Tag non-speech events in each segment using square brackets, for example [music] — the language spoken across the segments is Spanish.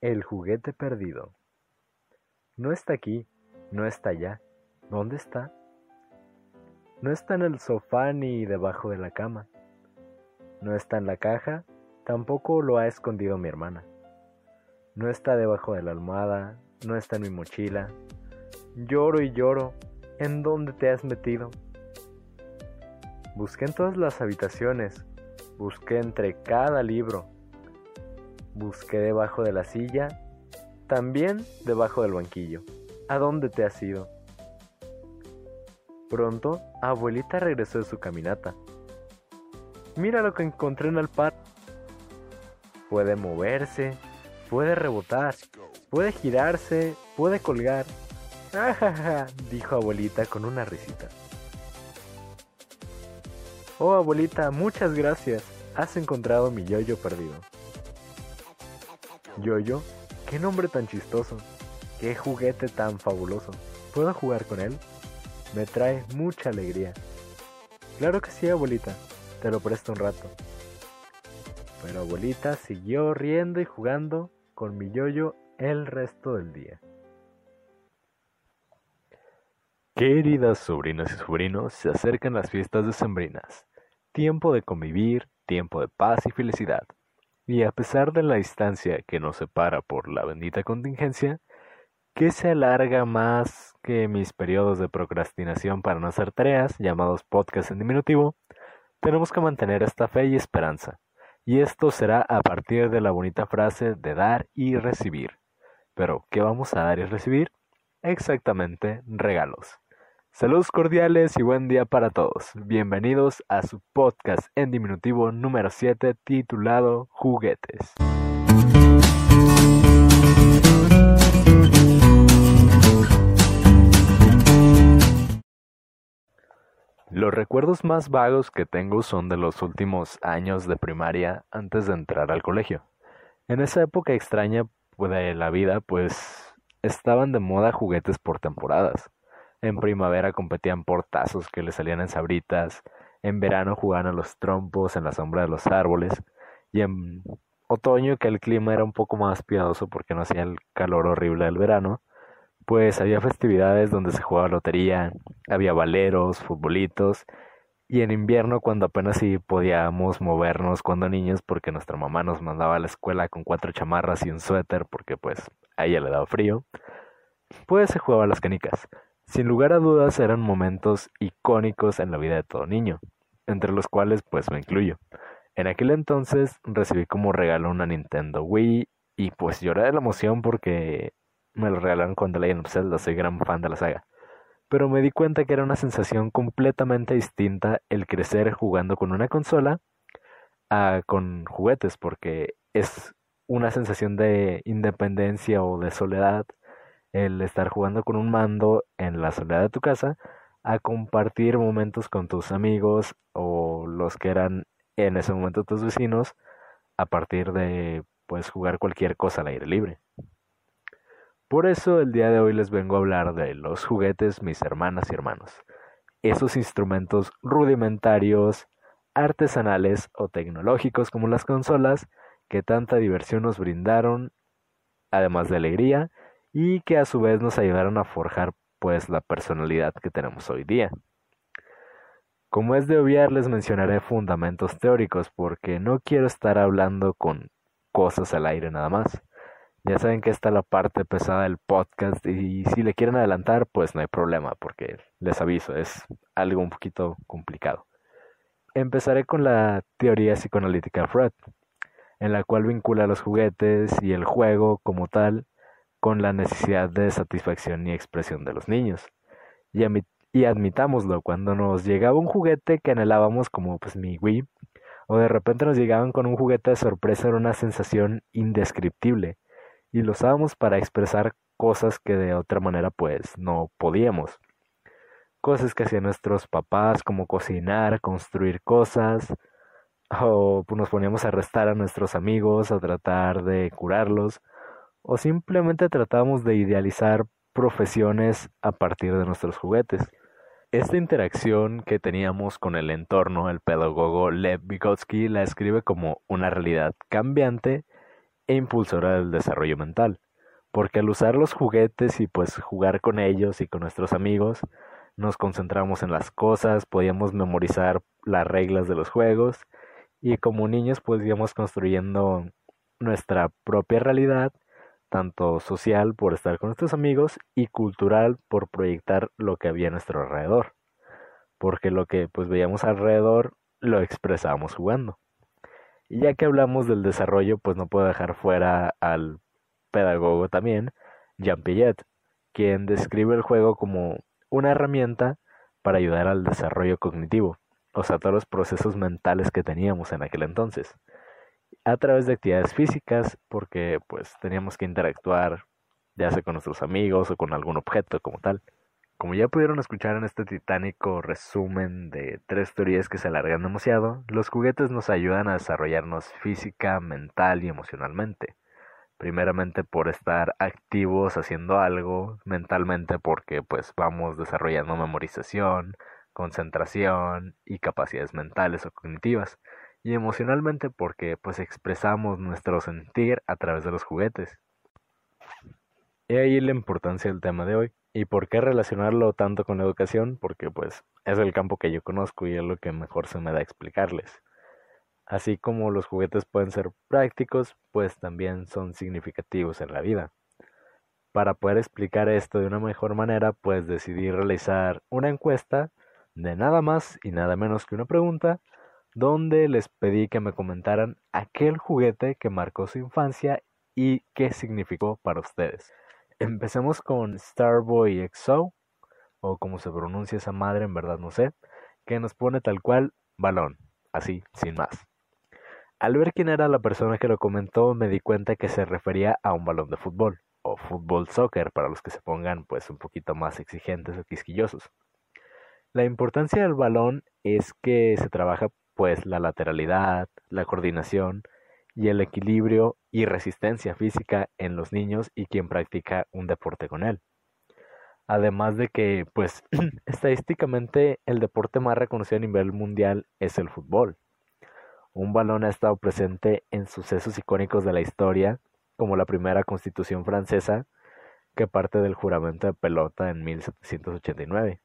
El juguete perdido. No está aquí, no está allá. ¿Dónde está? No está en el sofá ni debajo de la cama. No está en la caja, tampoco lo ha escondido mi hermana. No está debajo de la almohada, no está en mi mochila. Lloro y lloro. ¿En dónde te has metido? Busqué en todas las habitaciones, busqué entre cada libro, busqué debajo de la silla, también debajo del banquillo. ¿A dónde te has ido? Pronto, abuelita regresó de su caminata. Mira lo que encontré en el parque. Puede moverse, puede rebotar, puede girarse, puede colgar. [laughs] ¡Ajaja! dijo abuelita con una risita. Oh, abuelita, muchas gracias. Has encontrado mi yoyo perdido. Yoyo, qué nombre tan chistoso. Qué juguete tan fabuloso. ¿Puedo jugar con él? Me trae mucha alegría. Claro que sí, abuelita. Te lo presto un rato. Pero abuelita siguió riendo y jugando con mi yoyo el resto del día. Queridas sobrinas y sobrinos, se acercan las fiestas decembrinas. Tiempo de convivir, tiempo de paz y felicidad. Y a pesar de la distancia que nos separa por la bendita contingencia, que se alarga más que mis periodos de procrastinación para no hacer tareas, llamados podcast en diminutivo, tenemos que mantener esta fe y esperanza. Y esto será a partir de la bonita frase de dar y recibir. Pero, ¿qué vamos a dar y recibir? Exactamente, regalos. Saludos cordiales y buen día para todos. Bienvenidos a su podcast en diminutivo número 7 titulado Juguetes. Los recuerdos más vagos que tengo son de los últimos años de primaria antes de entrar al colegio. En esa época extraña de la vida, pues estaban de moda juguetes por temporadas. En primavera competían por tazos que le salían en sabritas, en verano jugaban a los trompos en la sombra de los árboles, y en otoño, que el clima era un poco más piadoso porque no hacía el calor horrible del verano, pues había festividades donde se jugaba lotería, había valeros, futbolitos, y en invierno cuando apenas sí podíamos movernos cuando niños porque nuestra mamá nos mandaba a la escuela con cuatro chamarras y un suéter porque pues a ella le daba frío, pues se jugaba las canicas. Sin lugar a dudas eran momentos icónicos en la vida de todo niño, entre los cuales pues me incluyo. En aquel entonces recibí como regalo una Nintendo Wii y pues lloré de la emoción porque me lo regalaron cuando leí of Zelda, soy gran fan de la saga. Pero me di cuenta que era una sensación completamente distinta el crecer jugando con una consola a con juguetes, porque es una sensación de independencia o de soledad el estar jugando con un mando en la soledad de tu casa a compartir momentos con tus amigos o los que eran en ese momento tus vecinos a partir de pues jugar cualquier cosa al aire libre. Por eso el día de hoy les vengo a hablar de los juguetes, mis hermanas y hermanos. Esos instrumentos rudimentarios, artesanales o tecnológicos como las consolas que tanta diversión nos brindaron, además de alegría, y que a su vez nos ayudaron a forjar pues la personalidad que tenemos hoy día. Como es de obviar, les mencionaré fundamentos teóricos porque no quiero estar hablando con cosas al aire nada más. Ya saben que esta es la parte pesada del podcast y si le quieren adelantar, pues no hay problema porque les aviso, es algo un poquito complicado. Empezaré con la teoría psicoanalítica de Freud, en la cual vincula los juguetes y el juego como tal con la necesidad de satisfacción y expresión de los niños. Y, admitámoslo, cuando nos llegaba un juguete que anhelábamos como pues mi Wii, o de repente nos llegaban con un juguete de sorpresa, era una sensación indescriptible y lo usábamos para expresar cosas que de otra manera pues no podíamos. Cosas que hacían nuestros papás como cocinar, construir cosas, o pues, nos poníamos a arrestar a nuestros amigos, a tratar de curarlos, o simplemente tratábamos de idealizar profesiones a partir de nuestros juguetes. Esta interacción que teníamos con el entorno, el pedagogo Lev Vygotsky la escribe como una realidad cambiante e impulsora del desarrollo mental, porque al usar los juguetes y pues jugar con ellos y con nuestros amigos, nos concentramos en las cosas, podíamos memorizar las reglas de los juegos y como niños pues íbamos construyendo nuestra propia realidad, tanto social por estar con nuestros amigos y cultural por proyectar lo que había a nuestro alrededor, porque lo que pues veíamos alrededor lo expresábamos jugando. Y ya que hablamos del desarrollo, pues no puedo dejar fuera al pedagogo también, Jean Piaget, quien describe el juego como una herramienta para ayudar al desarrollo cognitivo, o sea, todos los procesos mentales que teníamos en aquel entonces, a través de actividades físicas, porque pues teníamos que interactuar ya sea con nuestros amigos o con algún objeto como tal. Como ya pudieron escuchar en este titánico resumen de tres teorías que se alargan demasiado, los juguetes nos ayudan a desarrollarnos física, mental y emocionalmente. Primeramente por estar activos haciendo algo, mentalmente porque pues vamos desarrollando memorización, concentración y capacidades mentales o cognitivas, y emocionalmente porque pues expresamos nuestro sentir a través de los juguetes. He ahí la importancia del tema de hoy. ¿Y por qué relacionarlo tanto con la educación? Porque pues es el campo que yo conozco y es lo que mejor se me da explicarles. Así como los juguetes pueden ser prácticos, pues también son significativos en la vida. Para poder explicar esto de una mejor manera, pues decidí realizar una encuesta de nada más y nada menos que una pregunta, donde les pedí que me comentaran aquel juguete que marcó su infancia y qué significó para ustedes. Empecemos con Starboy XO, o como se pronuncia esa madre, en verdad no sé, que nos pone tal cual balón, así, sin más. Al ver quién era la persona que lo comentó, me di cuenta que se refería a un balón de fútbol, o fútbol soccer, para los que se pongan pues un poquito más exigentes o quisquillosos. La importancia del balón es que se trabaja pues la lateralidad, la coordinación, y el equilibrio y resistencia física en los niños y quien practica un deporte con él. Además de que, pues, [clears throat] estadísticamente el deporte más reconocido a nivel mundial es el fútbol. Un balón ha estado presente en sucesos icónicos de la historia, como la primera constitución francesa, que parte del juramento de pelota en 1789,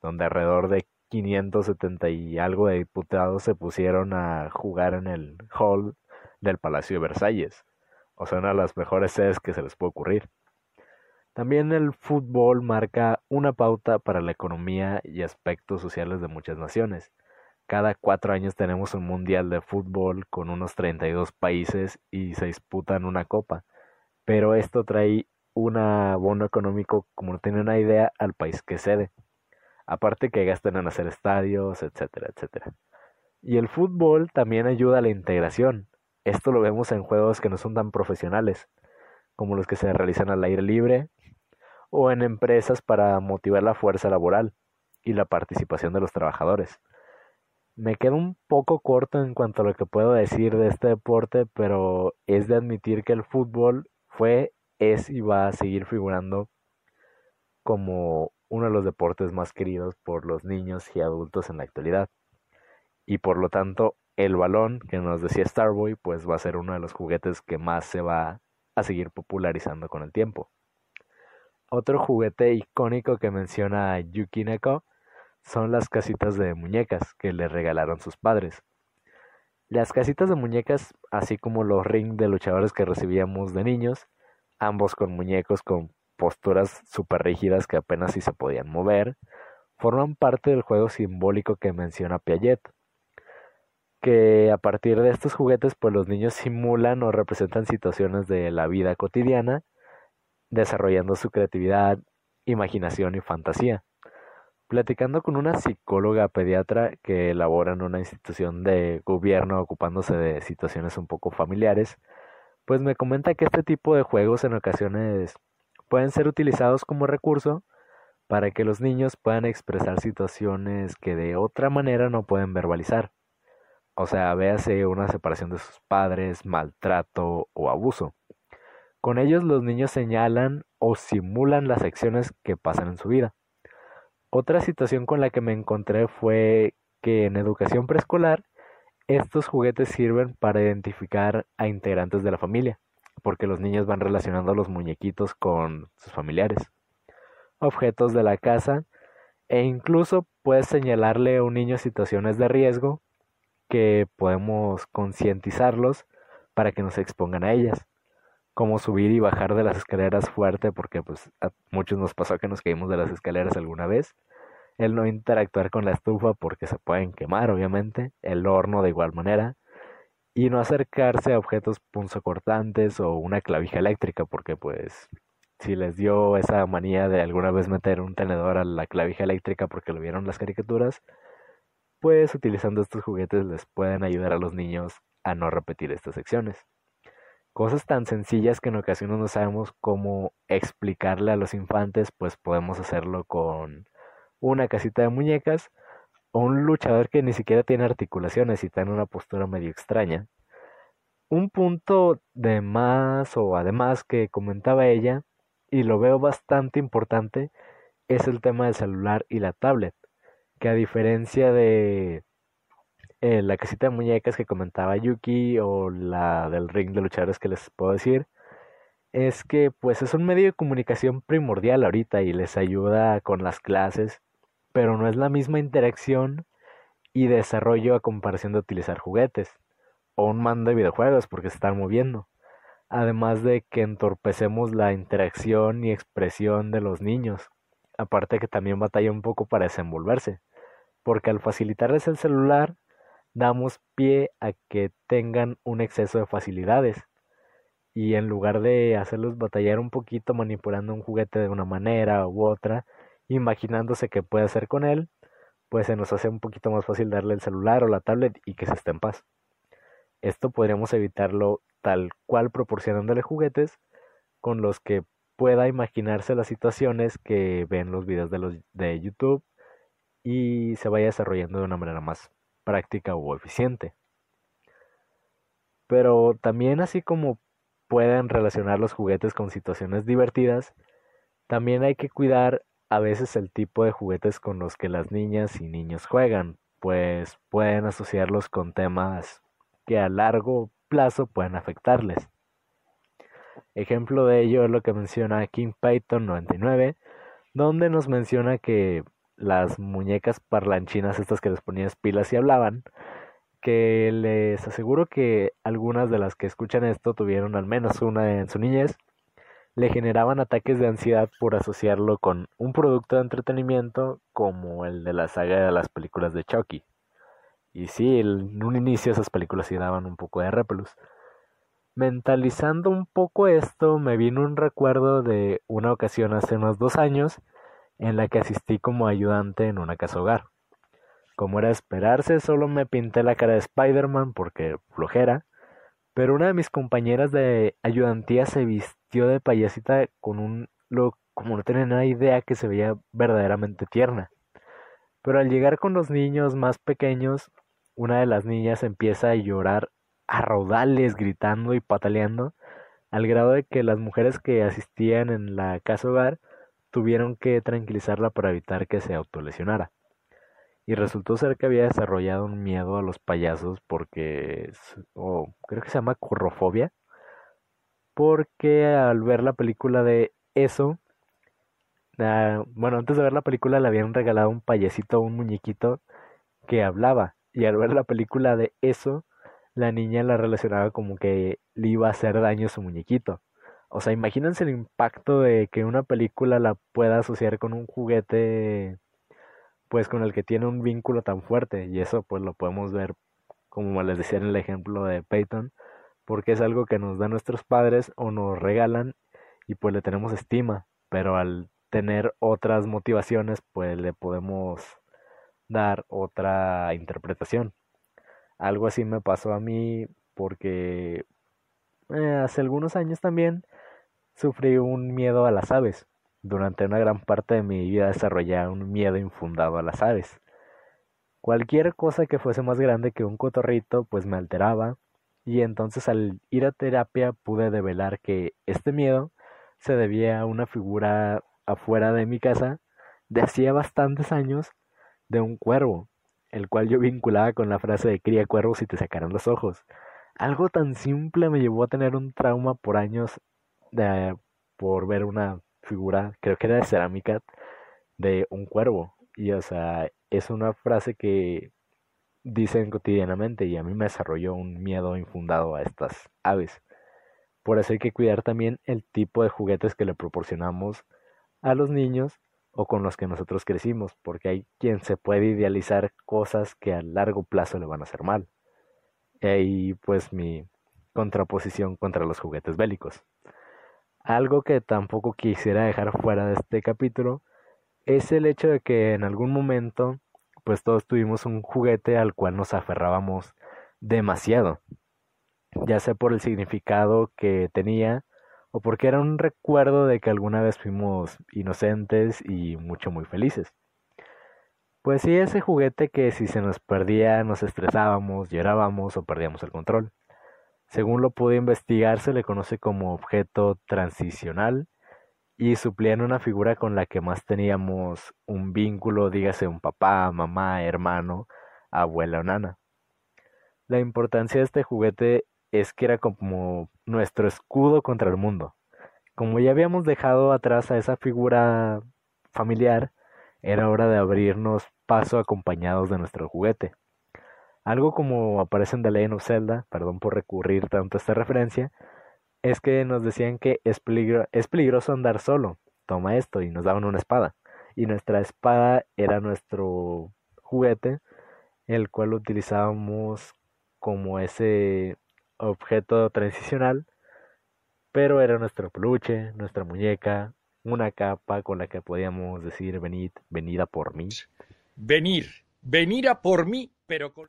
donde alrededor de 570 y algo de diputados se pusieron a jugar en el hall del Palacio de Versalles, o sea, una de las mejores sedes que se les puede ocurrir. También el fútbol marca una pauta para la economía y aspectos sociales de muchas naciones. Cada cuatro años tenemos un mundial de fútbol con unos 32 países y se disputan una copa. Pero esto trae un abono económico, como no tiene una idea, al país que cede. Aparte que gastan en hacer estadios, etcétera, etcétera. Y el fútbol también ayuda a la integración. Esto lo vemos en juegos que no son tan profesionales, como los que se realizan al aire libre, o en empresas para motivar la fuerza laboral y la participación de los trabajadores. Me quedo un poco corto en cuanto a lo que puedo decir de este deporte, pero es de admitir que el fútbol fue, es y va a seguir figurando como uno de los deportes más queridos por los niños y adultos en la actualidad. Y por lo tanto, el balón que nos decía Starboy, pues va a ser uno de los juguetes que más se va a seguir popularizando con el tiempo. Otro juguete icónico que menciona Yuki Neko son las casitas de muñecas que le regalaron sus padres. Las casitas de muñecas, así como los ring de luchadores que recibíamos de niños, ambos con muñecos con posturas súper rígidas que apenas si se podían mover, forman parte del juego simbólico que menciona Piaget que a partir de estos juguetes pues los niños simulan o representan situaciones de la vida cotidiana, desarrollando su creatividad, imaginación y fantasía. Platicando con una psicóloga pediatra que elabora en una institución de gobierno ocupándose de situaciones un poco familiares, pues me comenta que este tipo de juegos en ocasiones pueden ser utilizados como recurso para que los niños puedan expresar situaciones que de otra manera no pueden verbalizar. O sea, véase una separación de sus padres, maltrato o abuso. Con ellos los niños señalan o simulan las acciones que pasan en su vida. Otra situación con la que me encontré fue que en educación preescolar Estos juguetes sirven para identificar a integrantes de la familia, porque los niños van relacionando a los muñequitos con sus familiares, objetos de la casa e incluso puedes señalarle a un niño situaciones de riesgo que podemos concientizarlos para que no se expongan a ellas, como subir y bajar de las escaleras fuerte porque pues a muchos nos pasó que nos caímos de las escaleras alguna vez, el no interactuar con la estufa porque se pueden quemar obviamente, el horno de igual manera, y no acercarse a objetos punzocortantes o una clavija eléctrica porque pues si les dio esa manía de alguna vez meter un tenedor a la clavija eléctrica porque lo vieron las caricaturas, pues utilizando estos juguetes les pueden ayudar a los niños a no repetir estas secciones. Cosas tan sencillas que en ocasiones no sabemos cómo explicarle a los infantes, pues podemos hacerlo con una casita de muñecas un luchador que ni siquiera tiene articulaciones y está en una postura medio extraña. Un punto de más o además que comentaba ella, y lo veo bastante importante, es el tema del celular y la tablet, que a diferencia de eh, la casita de muñecas que comentaba Yuki o la del ring de luchadores que les puedo decir, es que pues es un medio de comunicación primordial ahorita y les ayuda con las clases pero no es la misma interacción y desarrollo a comparación de utilizar juguetes o un mando de videojuegos porque se están moviendo. Además de que entorpecemos la interacción y expresión de los niños. Aparte que también batalla un poco para desenvolverse. Porque al facilitarles el celular, damos pie a que tengan un exceso de facilidades. Y en lugar de hacerlos batallar un poquito manipulando un juguete de una manera u otra, imaginándose qué puede hacer con él, pues se nos hace un poquito más fácil darle el celular o la tablet y que se esté en paz. Esto podríamos evitarlo tal cual proporcionándole juguetes con los que pueda imaginarse las situaciones que ven los videos de, los, de YouTube y se vaya desarrollando de una manera más práctica o eficiente. Pero también así como pueden relacionar los juguetes con situaciones divertidas, también hay que cuidar a veces el tipo de juguetes con los que las niñas y niños juegan, pues pueden asociarlos con temas que a largo plazo pueden afectarles. Ejemplo de ello es lo que menciona King Python 99, donde nos menciona que las muñecas parlanchinas, estas que les ponías pilas y hablaban, que les aseguro que algunas de las que escuchan esto tuvieron al menos una en su niñez, le generaban ataques de ansiedad por asociarlo con un producto de entretenimiento como el de la saga de las películas de Chucky. Y sí, en un inicio esas películas sí daban un poco de repelus. Mentalizando un poco esto, me vino un recuerdo de una ocasión hace unos dos años en la que asistí como ayudante en una casa hogar. Como era esperarse, solo me pinté la cara de Spider-Man porque flojera, pero una de mis compañeras de ayudantía se vistió de payasita con un look como no tenía nada idea que se veía verdaderamente tierna. Pero al llegar con los niños más pequeños, una de las niñas empieza a llorar a raudales, gritando y pataleando, al grado de que las mujeres que asistían en la casa hogar tuvieron que tranquilizarla para evitar que se autolesionara y resultó ser que había desarrollado un miedo a los payasos porque, o creo que se llama currofobia, porque al ver la película de eso, bueno, antes de ver la película le habían regalado un payasito, un muñequito que hablaba, y al ver la película de eso, la niña la relacionaba como que le iba a hacer daño a su muñequito. O sea, imagínense el impacto de que una película la pueda asociar con un juguete pues con el que tiene un vínculo tan fuerte y eso pues lo podemos ver como les decía en el ejemplo de Peyton porque es algo que nos dan nuestros padres o nos regalan y pues le tenemos estima pero al tener otras motivaciones pues le podemos dar otra interpretación algo así me pasó a mí porque eh, hace algunos años también sufrí un miedo a las aves durante una gran parte de mi vida desarrollé un miedo infundado a las aves. Cualquier cosa que fuese más grande que un cotorrito pues me alteraba y entonces al ir a terapia pude develar que este miedo se debía a una figura afuera de mi casa de hacía bastantes años de un cuervo, el cual yo vinculaba con la frase de cría cuervos y te sacarán los ojos. Algo tan simple me llevó a tener un trauma por años de, por ver una figura, creo que era de cerámica, de un cuervo. Y o sea, es una frase que dicen cotidianamente y a mí me desarrolló un miedo infundado a estas aves. Por eso hay que cuidar también el tipo de juguetes que le proporcionamos a los niños o con los que nosotros crecimos, porque hay quien se puede idealizar cosas que a largo plazo le van a hacer mal. Y pues mi contraposición contra los juguetes bélicos. Algo que tampoco quisiera dejar fuera de este capítulo es el hecho de que en algún momento pues todos tuvimos un juguete al cual nos aferrábamos demasiado, ya sea por el significado que tenía o porque era un recuerdo de que alguna vez fuimos inocentes y mucho muy felices. Pues sí, ese juguete que si se nos perdía nos estresábamos, llorábamos o perdíamos el control. Según lo pude investigar, se le conoce como objeto transicional y suplían una figura con la que más teníamos un vínculo, dígase un papá, mamá, hermano, abuela o nana. La importancia de este juguete es que era como nuestro escudo contra el mundo. Como ya habíamos dejado atrás a esa figura familiar, era hora de abrirnos paso acompañados de nuestro juguete. Algo como aparece en The Legend of Zelda, perdón por recurrir tanto a esta referencia, es que nos decían que es, es peligroso andar solo. Toma esto y nos daban una espada. Y nuestra espada era nuestro juguete, el cual utilizábamos como ese objeto transicional, pero era nuestro peluche, nuestra muñeca, una capa con la que podíamos decir venid, venida por mí. Venir, venir a por mí, pero con...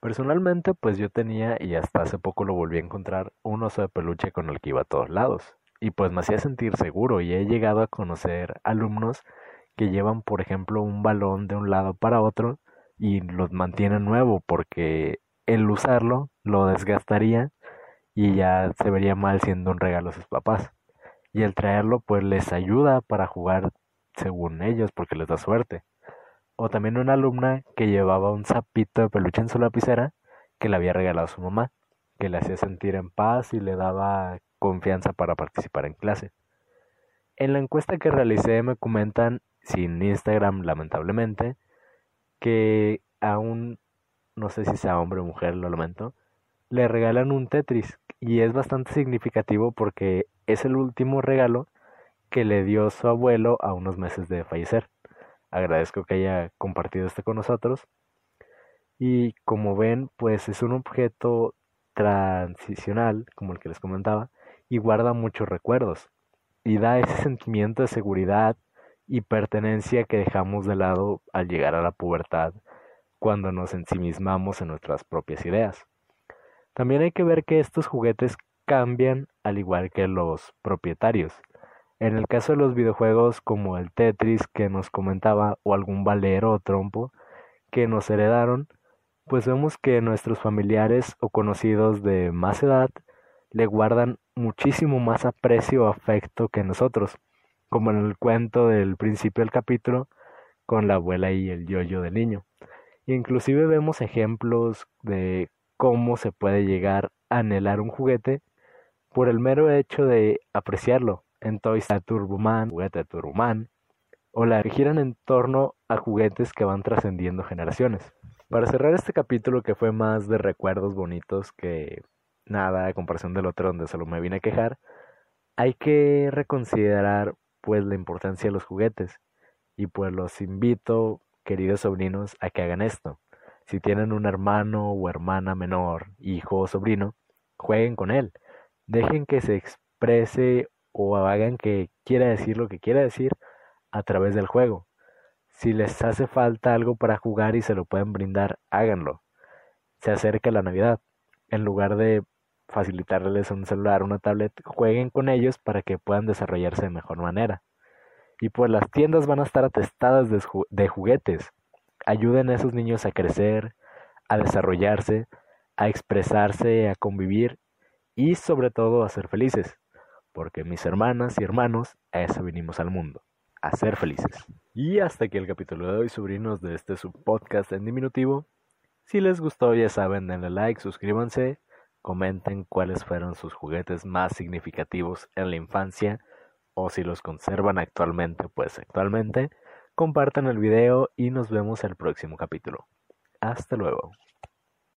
Personalmente, pues yo tenía, y hasta hace poco lo volví a encontrar, un oso de peluche con el que iba a todos lados. Y pues me hacía sentir seguro y he llegado a conocer alumnos que llevan, por ejemplo, un balón de un lado para otro y los mantienen nuevo porque el usarlo lo desgastaría y ya se vería mal siendo un regalo a sus papás. Y el traerlo pues les ayuda para jugar según ellos porque les da suerte o también una alumna que llevaba un sapito de peluche en su lapicera que le había regalado su mamá, que le hacía sentir en paz y le daba confianza para participar en clase. En la encuesta que realicé me comentan, sin Instagram lamentablemente, que a un, no sé si sea hombre o mujer, lo lamento, le regalan un Tetris y es bastante significativo porque es el último regalo que le dio su abuelo a unos meses de fallecer. Agradezco que haya compartido esto con nosotros. Y como ven, pues es un objeto transicional, como el que les comentaba, y guarda muchos recuerdos. Y da ese sentimiento de seguridad y pertenencia que dejamos de lado al llegar a la pubertad, cuando nos ensimismamos en nuestras propias ideas. También hay que ver que estos juguetes cambian al igual que los propietarios. En el caso de los videojuegos como el Tetris que nos comentaba o algún valero o trompo que nos heredaron, pues vemos que nuestros familiares o conocidos de más edad le guardan muchísimo más aprecio o afecto que nosotros, como en el cuento del principio del capítulo con la abuela y el yoyo del niño. Inclusive vemos ejemplos de cómo se puede llegar a anhelar un juguete por el mero hecho de apreciarlo, en Toys Turboman, juguete Turboman, o la que giran en torno a juguetes que van trascendiendo generaciones. Para cerrar este capítulo que fue más de recuerdos bonitos que nada a comparación del otro donde solo me vine a quejar, hay que reconsiderar pues la importancia de los juguetes y pues los invito, queridos sobrinos, a que hagan esto. Si tienen un hermano o hermana menor, hijo o sobrino, jueguen con él. Dejen que se exprese o hagan que quiera decir lo que quiera decir a través del juego. Si les hace falta algo para jugar y se lo pueden brindar, háganlo. Se acerca la Navidad. En lugar de facilitarles un celular, una tablet, jueguen con ellos para que puedan desarrollarse de mejor manera. Y pues las tiendas van a estar atestadas de, de juguetes. Ayuden a esos niños a crecer, a desarrollarse, a expresarse, a convivir y sobre todo a ser felices porque mis hermanas y hermanos, a eso vinimos al mundo, a ser felices. Y hasta aquí el capítulo de hoy, sobrinos de este subpodcast en diminutivo. Si les gustó, ya saben, denle like, suscríbanse, comenten cuáles fueron sus juguetes más significativos en la infancia o si los conservan actualmente, pues actualmente. Compartan el video y nos vemos el próximo capítulo. Hasta luego.